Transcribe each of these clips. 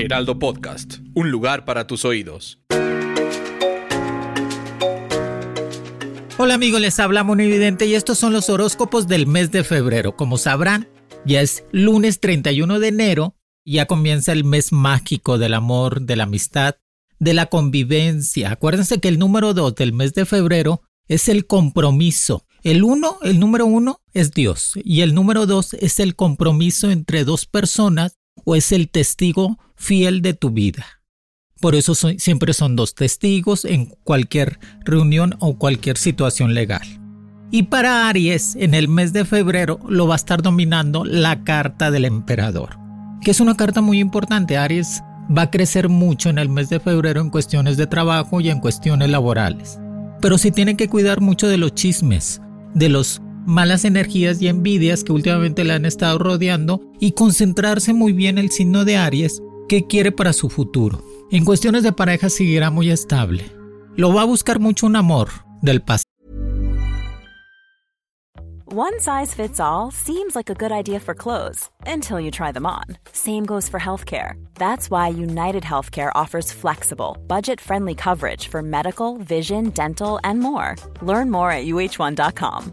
Heraldo Podcast, un lugar para tus oídos. Hola amigos, les habla Evidente y estos son los horóscopos del mes de febrero. Como sabrán, ya es lunes 31 de enero, ya comienza el mes mágico del amor, de la amistad, de la convivencia. Acuérdense que el número 2 del mes de febrero es el compromiso. El 1, el número 1 es Dios y el número 2 es el compromiso entre dos personas o es el testigo fiel de tu vida. Por eso siempre son dos testigos en cualquier reunión o cualquier situación legal. Y para Aries, en el mes de febrero lo va a estar dominando la carta del emperador, que es una carta muy importante. Aries va a crecer mucho en el mes de febrero en cuestiones de trabajo y en cuestiones laborales. Pero se tiene que cuidar mucho de los chismes, de las malas energías y envidias que últimamente le han estado rodeando y concentrarse muy bien el signo de Aries que quiere para su futuro. En cuestiones de pareja seguirá muy estable. Lo va a buscar mucho un amor del pasado. One size fits all seems like a good idea for clothes until you try them on. Same goes for healthcare. That's why United Healthcare offers flexible, budget-friendly coverage for medical, vision, dental, and more. Learn more at uh1.com.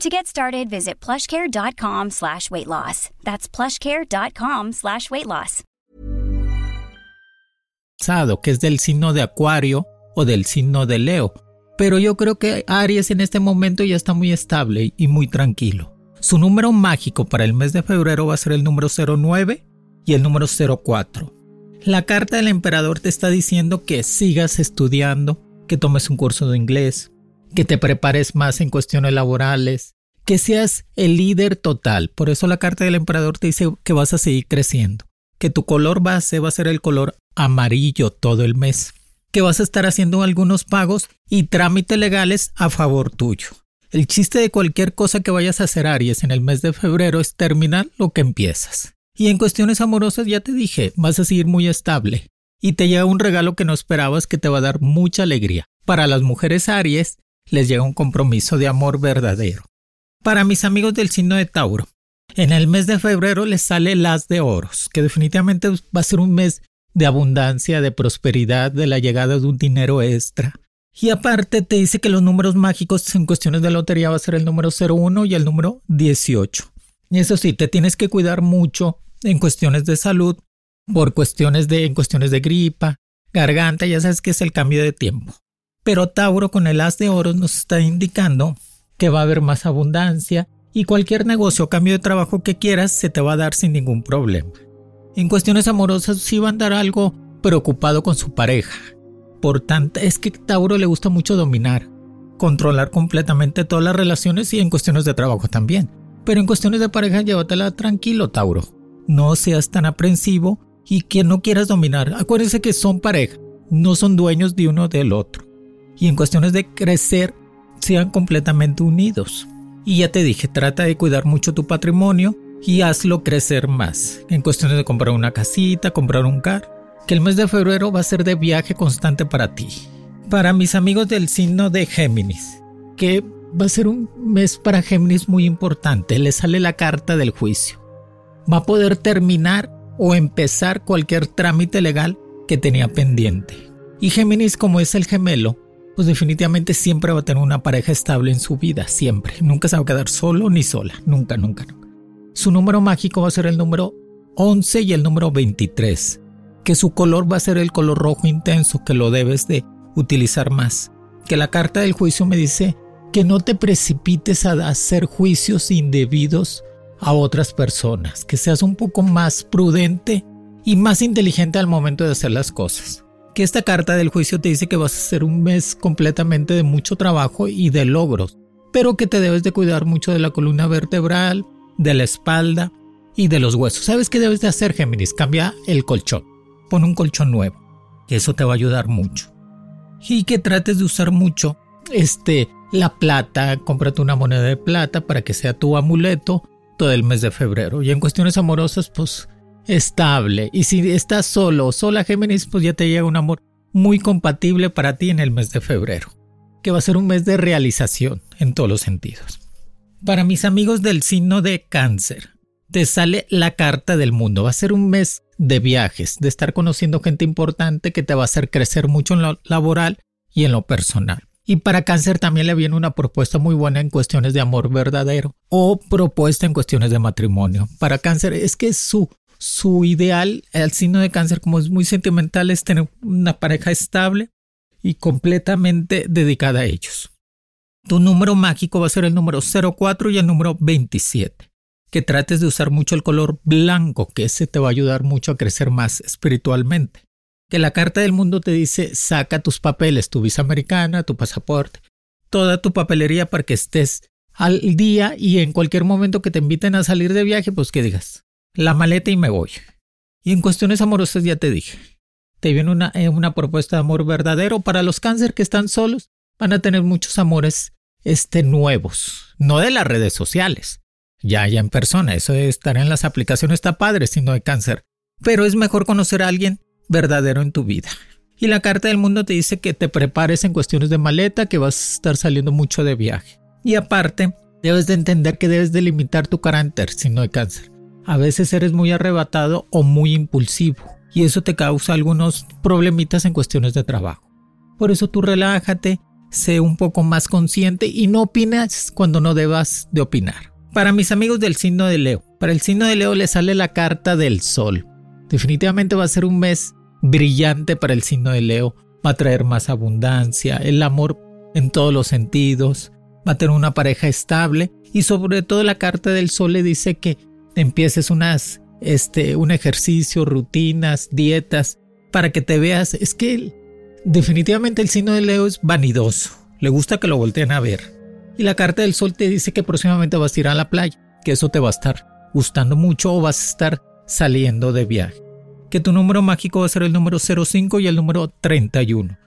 To get started, visit plushcare.com slash weight loss. That's plushcare.com slash weight loss. Que es del signo de Acuario o del signo de Leo. Pero yo creo que Aries en este momento ya está muy estable y muy tranquilo. Su número mágico para el mes de febrero va a ser el número 09 y el número 04. La carta del emperador te está diciendo que sigas estudiando, que tomes un curso de inglés, que te prepares más en cuestiones laborales, que seas el líder total. Por eso la carta del emperador te dice que vas a seguir creciendo, que tu color base va a ser el color amarillo todo el mes, que vas a estar haciendo algunos pagos y trámites legales a favor tuyo. El chiste de cualquier cosa que vayas a hacer Aries en el mes de febrero es terminar lo que empiezas. Y en cuestiones amorosas ya te dije, vas a seguir muy estable. Y te llega un regalo que no esperabas que te va a dar mucha alegría. Para las mujeres Aries, les llega un compromiso de amor verdadero. Para mis amigos del signo de Tauro, en el mes de febrero les sale el as de oros, que definitivamente va a ser un mes de abundancia, de prosperidad, de la llegada de un dinero extra. Y aparte te dice que los números mágicos en cuestiones de lotería va a ser el número 01 y el número 18. Y eso sí, te tienes que cuidar mucho en cuestiones de salud, por cuestiones de, en cuestiones de gripa, garganta, ya sabes que es el cambio de tiempo. Pero Tauro con el as de oros nos está indicando que va a haber más abundancia y cualquier negocio o cambio de trabajo que quieras se te va a dar sin ningún problema. En cuestiones amorosas sí va a andar algo preocupado con su pareja. Por tanto, es que Tauro le gusta mucho dominar, controlar completamente todas las relaciones y en cuestiones de trabajo también. Pero en cuestiones de pareja llévatela tranquilo, Tauro. no seas tan aprensivo y que no quieras dominar. Acuérdense que son pareja, no son dueños de uno del otro. Y en cuestiones de crecer, sean completamente unidos. Y ya te dije, trata de cuidar mucho tu patrimonio y hazlo crecer más. En cuestiones de comprar una casita, comprar un carro, que el mes de febrero va a ser de viaje constante para ti. Para mis amigos del signo de Géminis, que va a ser un mes para Géminis muy importante, le sale la carta del juicio. Va a poder terminar o empezar cualquier trámite legal que tenía pendiente. Y Géminis, como es el gemelo, pues definitivamente siempre va a tener una pareja estable en su vida, siempre. Nunca se va a quedar solo ni sola, nunca, nunca, nunca. Su número mágico va a ser el número 11 y el número 23, que su color va a ser el color rojo intenso, que lo debes de utilizar más. Que la carta del juicio me dice que no te precipites a hacer juicios indebidos a otras personas, que seas un poco más prudente y más inteligente al momento de hacer las cosas. Que esta carta del juicio te dice que vas a ser un mes completamente de mucho trabajo y de logros, pero que te debes de cuidar mucho de la columna vertebral, de la espalda y de los huesos. ¿Sabes qué debes de hacer, Géminis? Cambia el colchón. Pon un colchón nuevo, que eso te va a ayudar mucho. Y que trates de usar mucho este la plata, cómprate una moneda de plata para que sea tu amuleto todo el mes de febrero. Y en cuestiones amorosas, pues estable. Y si estás solo o sola, Géminis, pues ya te llega un amor muy compatible para ti en el mes de febrero, que va a ser un mes de realización en todos los sentidos. Para mis amigos del signo de cáncer, te sale la carta del mundo. Va a ser un mes de viajes, de estar conociendo gente importante que te va a hacer crecer mucho en lo laboral y en lo personal. Y para cáncer también le viene una propuesta muy buena en cuestiones de amor verdadero o propuesta en cuestiones de matrimonio. Para cáncer es que su, su ideal, el signo de cáncer como es muy sentimental, es tener una pareja estable y completamente dedicada a ellos. Tu número mágico va a ser el número 04 y el número 27. Que trates de usar mucho el color blanco, que ese te va a ayudar mucho a crecer más espiritualmente. Que la carta del mundo te dice saca tus papeles, tu visa americana, tu pasaporte, toda tu papelería para que estés al día y en cualquier momento que te inviten a salir de viaje, pues que digas la maleta y me voy. Y en cuestiones amorosas ya te dije, te viene una, eh, una propuesta de amor verdadero para los cáncer que están solos, van a tener muchos amores este, nuevos, no de las redes sociales, ya ya en persona, eso de estar en las aplicaciones está padre si no hay cáncer, pero es mejor conocer a alguien verdadero en tu vida. Y la carta del mundo te dice que te prepares en cuestiones de maleta, que vas a estar saliendo mucho de viaje. Y aparte, debes de entender que debes de limitar tu carácter si no hay cáncer. A veces eres muy arrebatado o muy impulsivo y eso te causa algunos problemitas en cuestiones de trabajo. Por eso tú relájate, sé un poco más consciente y no opinas cuando no debas de opinar. Para mis amigos del signo de Leo, para el signo de Leo le sale la carta del sol. Definitivamente va a ser un mes brillante para el signo de Leo. Va a traer más abundancia, el amor en todos los sentidos, va a tener una pareja estable y sobre todo la carta del sol le dice que empieces unas, este, un ejercicio, rutinas, dietas, para que te veas. Es que Definitivamente el signo de Leo es vanidoso, le gusta que lo volteen a ver. Y la carta del sol te dice que próximamente vas a ir a la playa, que eso te va a estar gustando mucho o vas a estar saliendo de viaje. Que tu número mágico va a ser el número 05 y el número 31.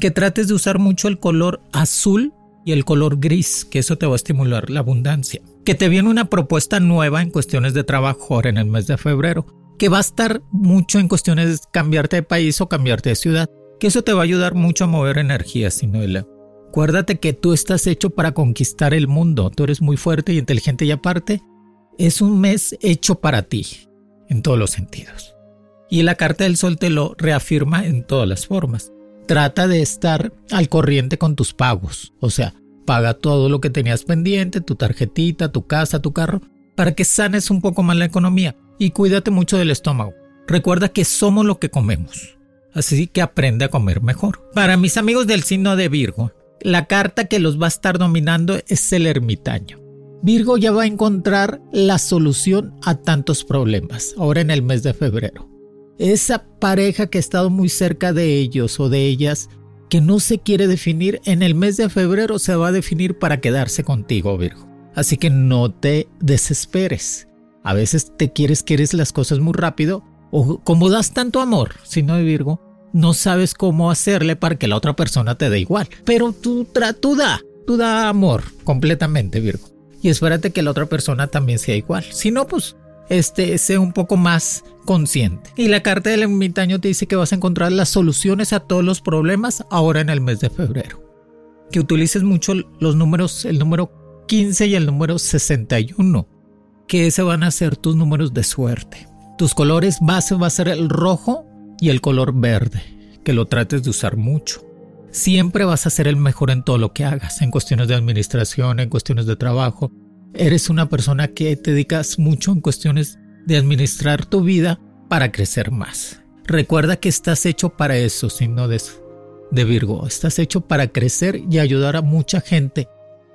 Que trates de usar mucho el color azul y el color gris, que eso te va a estimular la abundancia. Que te viene una propuesta nueva en cuestiones de trabajo en el mes de febrero, que va a estar mucho en cuestiones de cambiarte de país o cambiarte de ciudad que eso te va a ayudar mucho a mover energía, Sinuela. Acuérdate que tú estás hecho para conquistar el mundo, tú eres muy fuerte y inteligente y aparte, es un mes hecho para ti, en todos los sentidos. Y la carta del sol te lo reafirma en todas las formas. Trata de estar al corriente con tus pagos, o sea, paga todo lo que tenías pendiente, tu tarjetita, tu casa, tu carro, para que sanes un poco más la economía y cuídate mucho del estómago. Recuerda que somos lo que comemos así que aprende a comer mejor. Para mis amigos del signo de Virgo, la carta que los va a estar dominando es el ermitaño. Virgo ya va a encontrar la solución a tantos problemas, ahora en el mes de febrero. Esa pareja que ha estado muy cerca de ellos o de ellas, que no se quiere definir, en el mes de febrero se va a definir para quedarse contigo, Virgo. Así que no te desesperes. A veces te quieres, quieres las cosas muy rápido o como das tanto amor, no de Virgo, no sabes cómo hacerle para que la otra persona te dé igual. Pero tú, tú da, tú da amor completamente, Virgo. Y espérate que la otra persona también sea igual. Si no, pues este, sea un poco más consciente. Y la carta del ermitaño te dice que vas a encontrar las soluciones a todos los problemas ahora en el mes de febrero. Que utilices mucho los números, el número 15 y el número 61 que ese van a ser tus números de suerte. Tus colores base va a ser el rojo y el color verde, que lo trates de usar mucho. Siempre vas a ser el mejor en todo lo que hagas, en cuestiones de administración, en cuestiones de trabajo. Eres una persona que te dedicas mucho en cuestiones de administrar tu vida para crecer más. Recuerda que estás hecho para eso, signo de, de Virgo. Estás hecho para crecer y ayudar a mucha gente,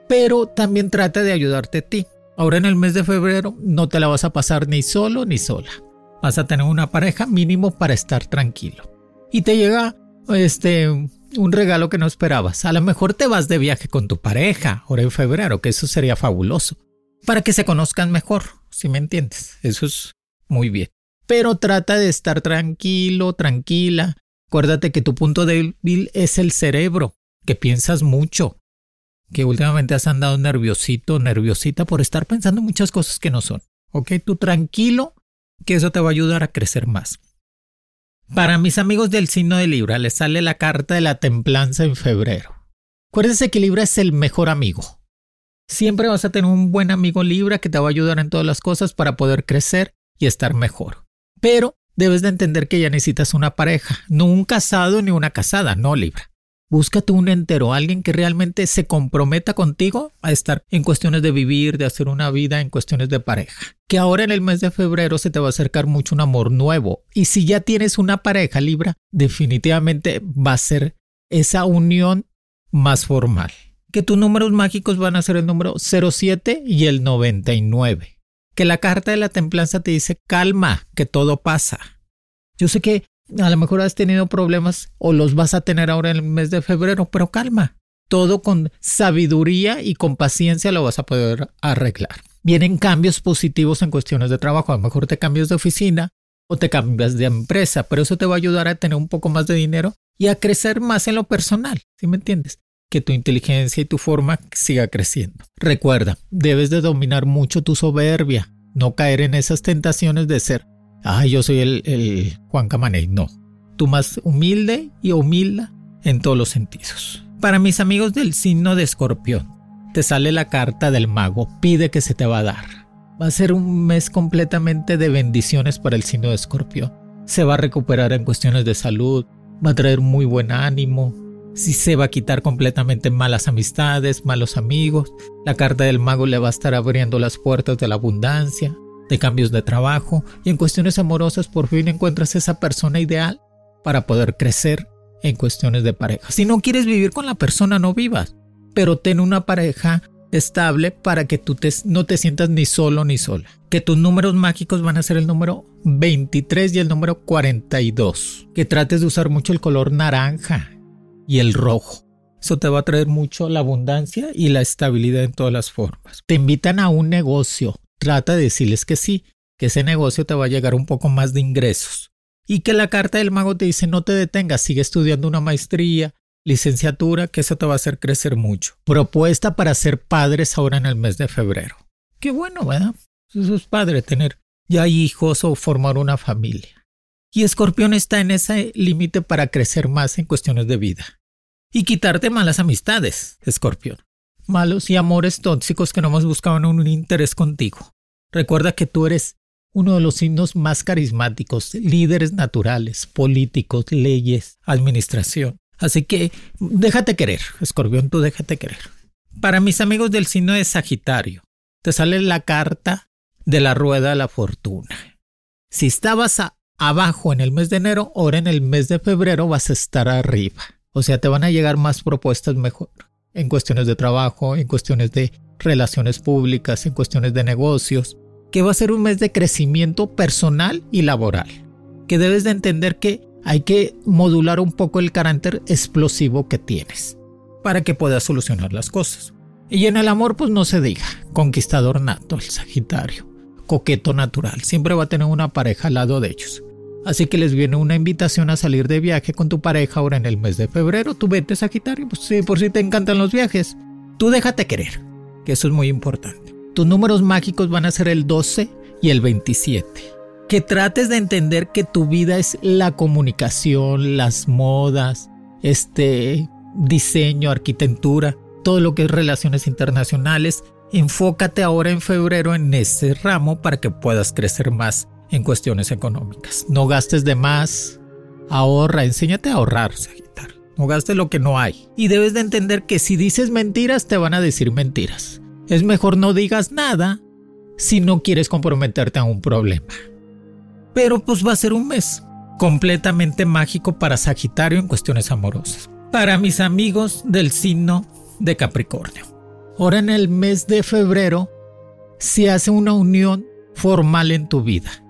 pero también trata de ayudarte a ti. Ahora en el mes de febrero no te la vas a pasar ni solo ni sola. Vas a tener una pareja mínimo para estar tranquilo. Y te llega este un regalo que no esperabas. A lo mejor te vas de viaje con tu pareja ahora en febrero, que eso sería fabuloso. Para que se conozcan mejor, si me entiendes. Eso es muy bien. Pero trata de estar tranquilo, tranquila. Acuérdate que tu punto débil es el cerebro, que piensas mucho, que últimamente has andado nerviosito, nerviosita por estar pensando muchas cosas que no son. Ok, tú tranquilo, que eso te va a ayudar a crecer más. Para mis amigos del signo de Libra les sale la carta de la templanza en febrero. Acuérdense que Libra es el mejor amigo. Siempre vas a tener un buen amigo Libra que te va a ayudar en todas las cosas para poder crecer y estar mejor. Pero debes de entender que ya necesitas una pareja, no un casado ni una casada, no Libra. Búscate un entero, alguien que realmente se comprometa contigo a estar en cuestiones de vivir, de hacer una vida, en cuestiones de pareja. Que ahora en el mes de febrero se te va a acercar mucho un amor nuevo. Y si ya tienes una pareja Libra, definitivamente va a ser esa unión más formal. Que tus números mágicos van a ser el número 07 y el 99. Que la carta de la templanza te dice calma, que todo pasa. Yo sé que a lo mejor has tenido problemas o los vas a tener ahora en el mes de febrero, pero calma. Todo con sabiduría y con paciencia lo vas a poder arreglar. Vienen cambios positivos en cuestiones de trabajo. A lo mejor te cambias de oficina o te cambias de empresa, pero eso te va a ayudar a tener un poco más de dinero y a crecer más en lo personal. ¿Sí me entiendes? Que tu inteligencia y tu forma siga creciendo. Recuerda, debes de dominar mucho tu soberbia, no caer en esas tentaciones de ser ay, yo soy el, Juan Camaney. No, tú más humilde y humilda en todos los sentidos. Para mis amigos del signo de escorpión, te sale la carta del mago, pide que se te va a dar. Va a ser un mes completamente de bendiciones para el signo de escorpión. Se va a recuperar en cuestiones de salud, va a traer muy buen ánimo, si se va a quitar completamente malas amistades, malos amigos. La carta del mago le va a estar abriendo las puertas de la abundancia, de cambios de trabajo y en cuestiones amorosas por fin encuentras esa persona ideal para poder crecer en cuestiones de pareja. Si no quieres vivir con la persona, no vivas, pero ten una pareja estable para que tú no te sientas ni solo ni sola. Que tus números mágicos van a ser el número 23 y el número 42. Que trates de usar mucho el color naranja y el rojo. Eso te va a traer mucho la abundancia y la estabilidad en todas las formas. Te invitan a un negocio, trata de decirles que sí, que ese negocio te va a llegar un poco más de ingresos. Y que la carta del mago te dice no te detengas, sigue estudiando una maestría, licenciatura, que eso te va a hacer crecer mucho. Propuesta para ser padres ahora en el mes de febrero. Qué bueno, ¿verdad? Eso es padre tener ya hijos o formar una familia. Y Escorpión está en ese límite para crecer más en cuestiones de vida. Y quitarte malas amistades, Escorpión malos y amores tóxicos que no más buscaban un interés contigo. Recuerda que tú eres uno de los signos más carismáticos, líderes naturales, políticos, leyes, administración. Así que déjate querer, escorpión, tú déjate querer. Para mis amigos del signo de Sagitario, te sale la carta de la rueda de la fortuna. Si estabas abajo en el mes de enero, ahora en el mes de febrero vas a estar arriba. O sea, te van a llegar más propuestas mejor en cuestiones de trabajo, en cuestiones de relaciones públicas, en cuestiones de negocios, que va a ser un mes de crecimiento personal y laboral, que debes de entender que hay que modular un poco el carácter explosivo que tienes para que puedas solucionar las cosas. Y en el amor pues no se diga, conquistador nato el Sagitario. coqueto natural. Siempre va a tener una pareja al lado de ellos. Así que les viene una invitación a salir de viaje con tu pareja ahora en el mes de febrero. Tú vete Sagitario, pues sí, por si te encantan los viajes. Tú déjate querer, que eso es muy importante. Tus números mágicos van a ser el 12 y el 27. Que trates de entender que tu vida es la comunicación, las modas, este diseño, arquitectura, todo lo que es relaciones internacionales. Enfócate ahora en febrero en ese ramo para que puedas crecer más en cuestiones económicas. No gastes de más, ahorra, enséñate a ahorrar, Sagitario. No gastes lo que no hay. Y debes de entender que si dices mentiras, te van a decir mentiras. Es mejor no digas nada si no quieres comprometerte a un problema. Pero pues va a ser un mes completamente mágico para Sagitario en cuestiones amorosas. Para mis amigos del signo de Capricornio. Ahora en el mes de febrero se hace una unión formal en tu vida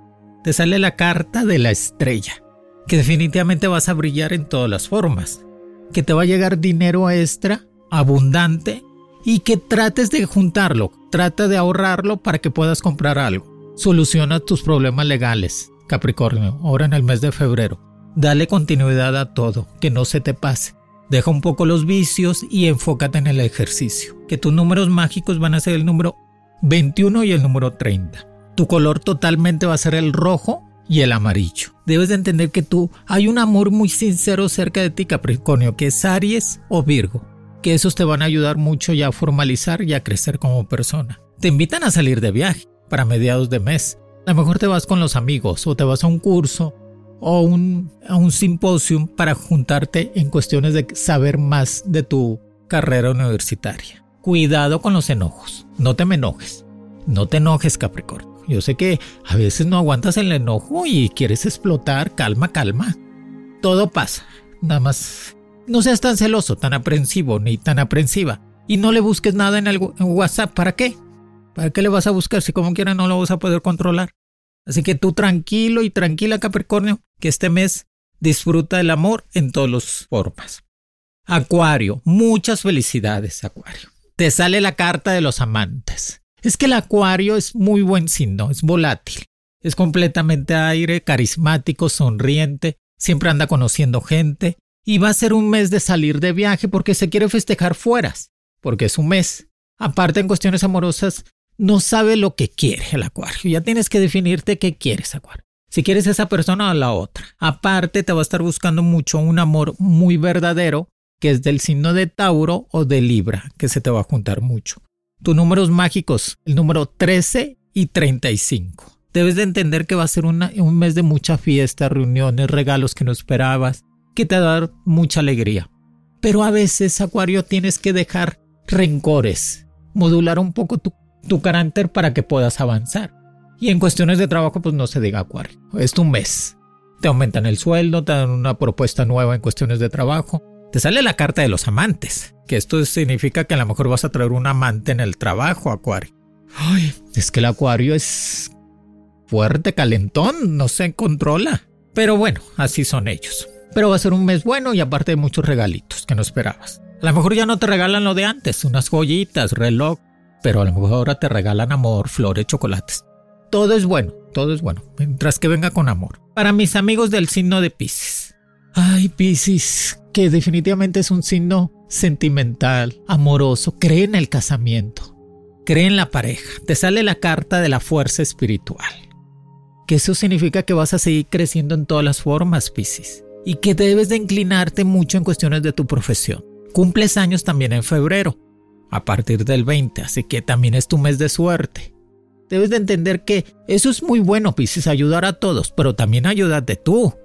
te sale la carta de la estrella, que definitivamente vas a brillar en todas las formas, que te va a llegar dinero extra, abundante, y que trates de juntarlo, trata de ahorrarlo para que puedas comprar algo. Soluciona tus problemas legales, Capricornio, ahora en el mes de febrero. Dale continuidad a todo, que no se te pase. Deja un poco los vicios y enfócate en el ejercicio. Que tus números mágicos van a ser el número 21 y el número 30 tu color totalmente va a ser el rojo y el amarillo. Debes de entender que tú hay un amor muy sincero cerca de ti, Capricornio, que es Aries o Virgo, que esos te van a ayudar mucho ya a formalizar y a crecer como persona. Te invitan a salir de viaje para mediados de mes. A lo mejor te vas con los amigos o te vas a un curso o a un simposium para juntarte en cuestiones de saber más de tu carrera universitaria. Cuidado con los enojos. No te me enojes. No te enojes, Capricornio. Yo sé que a veces no aguantas el enojo y quieres explotar. Calma, calma. Todo pasa. Nada más no seas tan celoso, tan aprensivo ni tan aprensiva. Y no le busques nada en el WhatsApp. ¿Para qué? ¿Para qué le vas a buscar si como quiera no lo vas a poder controlar? Así que tú tranquilo y tranquila Capricornio, que este mes disfruta del amor en todas las formas. Acuario, muchas felicidades Acuario. Te sale la carta de los amantes. Es que el acuario es muy buen signo, es volátil, es completamente aire, carismático, sonriente, siempre anda conociendo gente y va a ser un mes de salir de viaje porque se quiere festejar fueras, porque es un mes. Aparte en cuestiones amorosas, no sabe lo que quiere el acuario, ya tienes que definirte qué quieres acuario. Si quieres esa persona o la otra. Aparte te va a estar buscando mucho un amor muy verdadero que es del signo de Tauro o de Libra, que se te va a juntar mucho tus números mágicos, el número 13 y 35. Debes de entender que va a ser un mes de mucha fiesta, reuniones, regalos que no esperabas, que te va a dar mucha alegría. Pero a veces, Acuario, tienes que dejar rencores, modular un poco tu, tu carácter para que puedas avanzar. Y en cuestiones de trabajo, pues no se diga Acuario. Es tu mes. Te aumentan el sueldo, te dan una propuesta nueva en cuestiones de trabajo te sale la carta de los amantes, que esto significa que a lo mejor vas a traer un amante en el trabajo, Acuario. Ay, es que el Acuario es fuerte, calentón, no se controla. Pero bueno, así son ellos. Pero va a ser un mes bueno y aparte de muchos regalitos que no esperabas. A lo mejor ya no te regalan lo de antes, unas joyitas, reloj, pero a lo mejor ahora te regalan amor, flores, chocolates. Todo es bueno, todo es bueno, mientras que venga con amor. Para mis amigos del signo de Pisces. Ay, Pisces, que definitivamente es un signo sentimental, amoroso, cree en el casamiento, cree en la pareja. Te sale la carta de la fuerza espiritual. Que eso significa que vas a seguir creciendo en todas las formas, Piscis, y que debes de inclinarte mucho en cuestiones de tu profesión. Cumples años también en febrero, a partir del 20, así que también es tu mes de suerte. Debes de entender que eso es muy bueno, Piscis, ayudar a todos, pero también ayúdate tú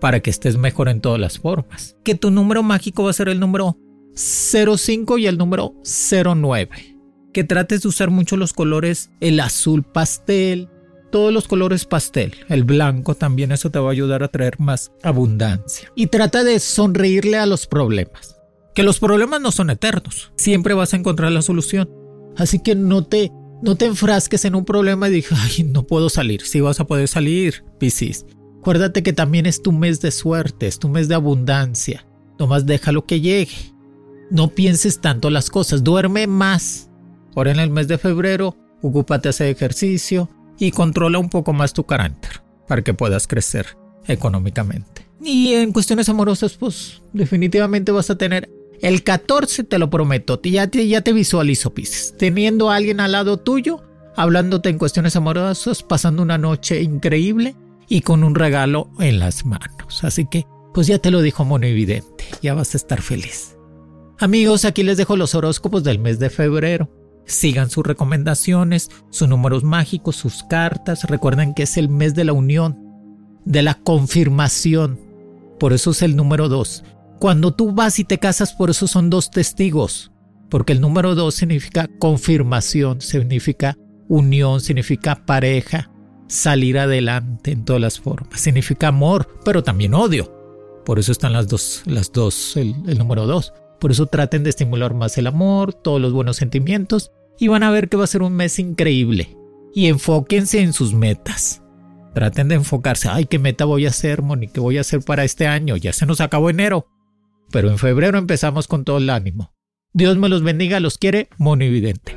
para que estés mejor en todas las formas. Que tu número mágico va a ser el número 05 y el número 09. Que trates de usar mucho los colores, el azul pastel, todos los colores pastel, el blanco también, eso te va a ayudar a traer más abundancia. Y trata de sonreírle a los problemas. Que los problemas no son eternos, siempre vas a encontrar la solución. Así que no te, no te enfrasques en un problema y digas, ay, no puedo salir. Sí vas a poder salir, Piscis. Acuérdate que también es tu mes de suerte, es tu mes de abundancia. Nomás déjalo que llegue. No pienses tanto las cosas, duerme más. Ahora en el mes de febrero, ocúpate de ejercicio, y controla un poco más tu carácter para que puedas crecer económicamente. Y en cuestiones amorosas, pues definitivamente vas a tener el 14, te lo prometo, ya te, ya te visualizo, Pisces, teniendo a alguien al lado tuyo, hablándote en cuestiones amorosas, pasando una noche increíble y con un regalo en las manos. Así que, pues ya te lo dijo Mono Evidente, ya vas a estar feliz. Amigos, aquí les dejo los horóscopos del mes de febrero. Sigan sus recomendaciones, sus números mágicos, sus cartas. Recuerden que es el mes de la unión, de la confirmación. Por eso es el número dos. Cuando tú vas y te casas, por eso son dos testigos. Porque el número dos significa confirmación, significa unión, significa pareja, salir adelante en todas las formas. Significa amor, pero también odio. Por eso están las dos, las dos, el, número dos. Por eso traten de estimular más el amor, todos los buenos sentimientos y van a ver que va a ser un mes increíble. Y enfóquense en sus metas. Traten de enfocarse, ay, ¿qué meta voy a hacer, Moni? ¿Qué voy a hacer para este año? Ya se nos acabó enero. Pero en febrero empezamos con todo el ánimo. Dios me los bendiga, los quiere, Monividente.